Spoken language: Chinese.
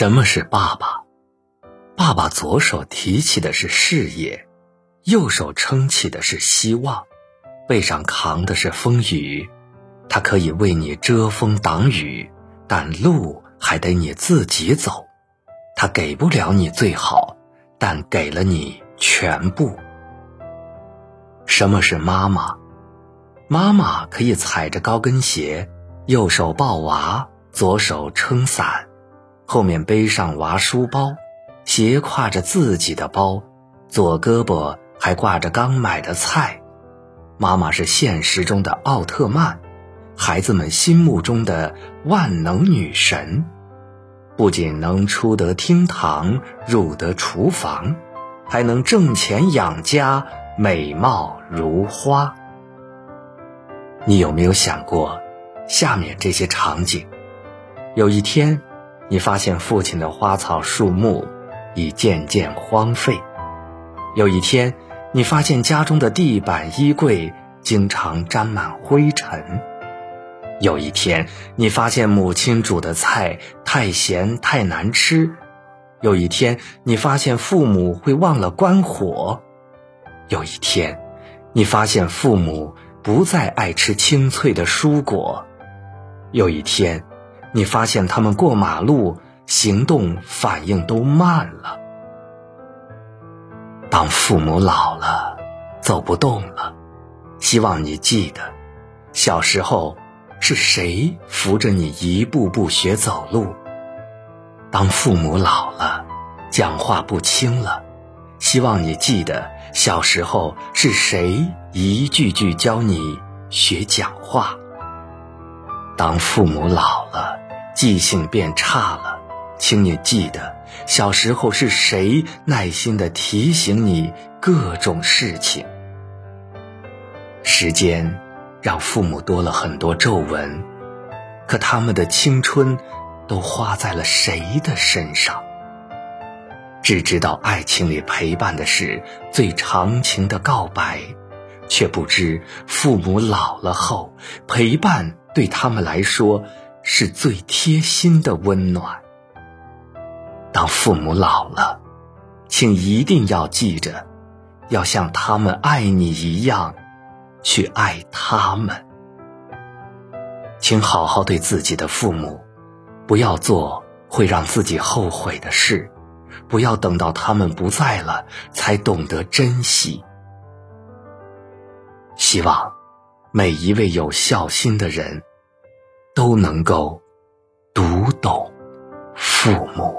什么是爸爸？爸爸左手提起的是事业，右手撑起的是希望，背上扛的是风雨。他可以为你遮风挡雨，但路还得你自己走。他给不了你最好，但给了你全部。什么是妈妈？妈妈可以踩着高跟鞋，右手抱娃，左手撑伞。后面背上娃书包，斜挎着自己的包，左胳膊还挂着刚买的菜。妈妈是现实中的奥特曼，孩子们心目中的万能女神，不仅能出得厅堂，入得厨房，还能挣钱养家，美貌如花。你有没有想过，下面这些场景？有一天。你发现父亲的花草树木已渐渐荒废。有一天，你发现家中的地板、衣柜经常沾满灰尘。有一天，你发现母亲煮的菜太咸太难吃。有一天，你发现父母会忘了关火。有一天，你发现父母不再爱吃清脆的蔬果。有一天。你发现他们过马路行动反应都慢了。当父母老了，走不动了，希望你记得，小时候是谁扶着你一步步学走路。当父母老了，讲话不清了，希望你记得，小时候是谁一句句教你学讲话。当父母老了。记性变差了，请你记得，小时候是谁耐心的提醒你各种事情。时间让父母多了很多皱纹，可他们的青春都花在了谁的身上？只知道爱情里陪伴的是最长情的告白，却不知父母老了后，陪伴对他们来说。是最贴心的温暖。当父母老了，请一定要记着，要像他们爱你一样，去爱他们。请好好对自己的父母，不要做会让自己后悔的事，不要等到他们不在了才懂得珍惜。希望每一位有孝心的人。都能够读懂父母。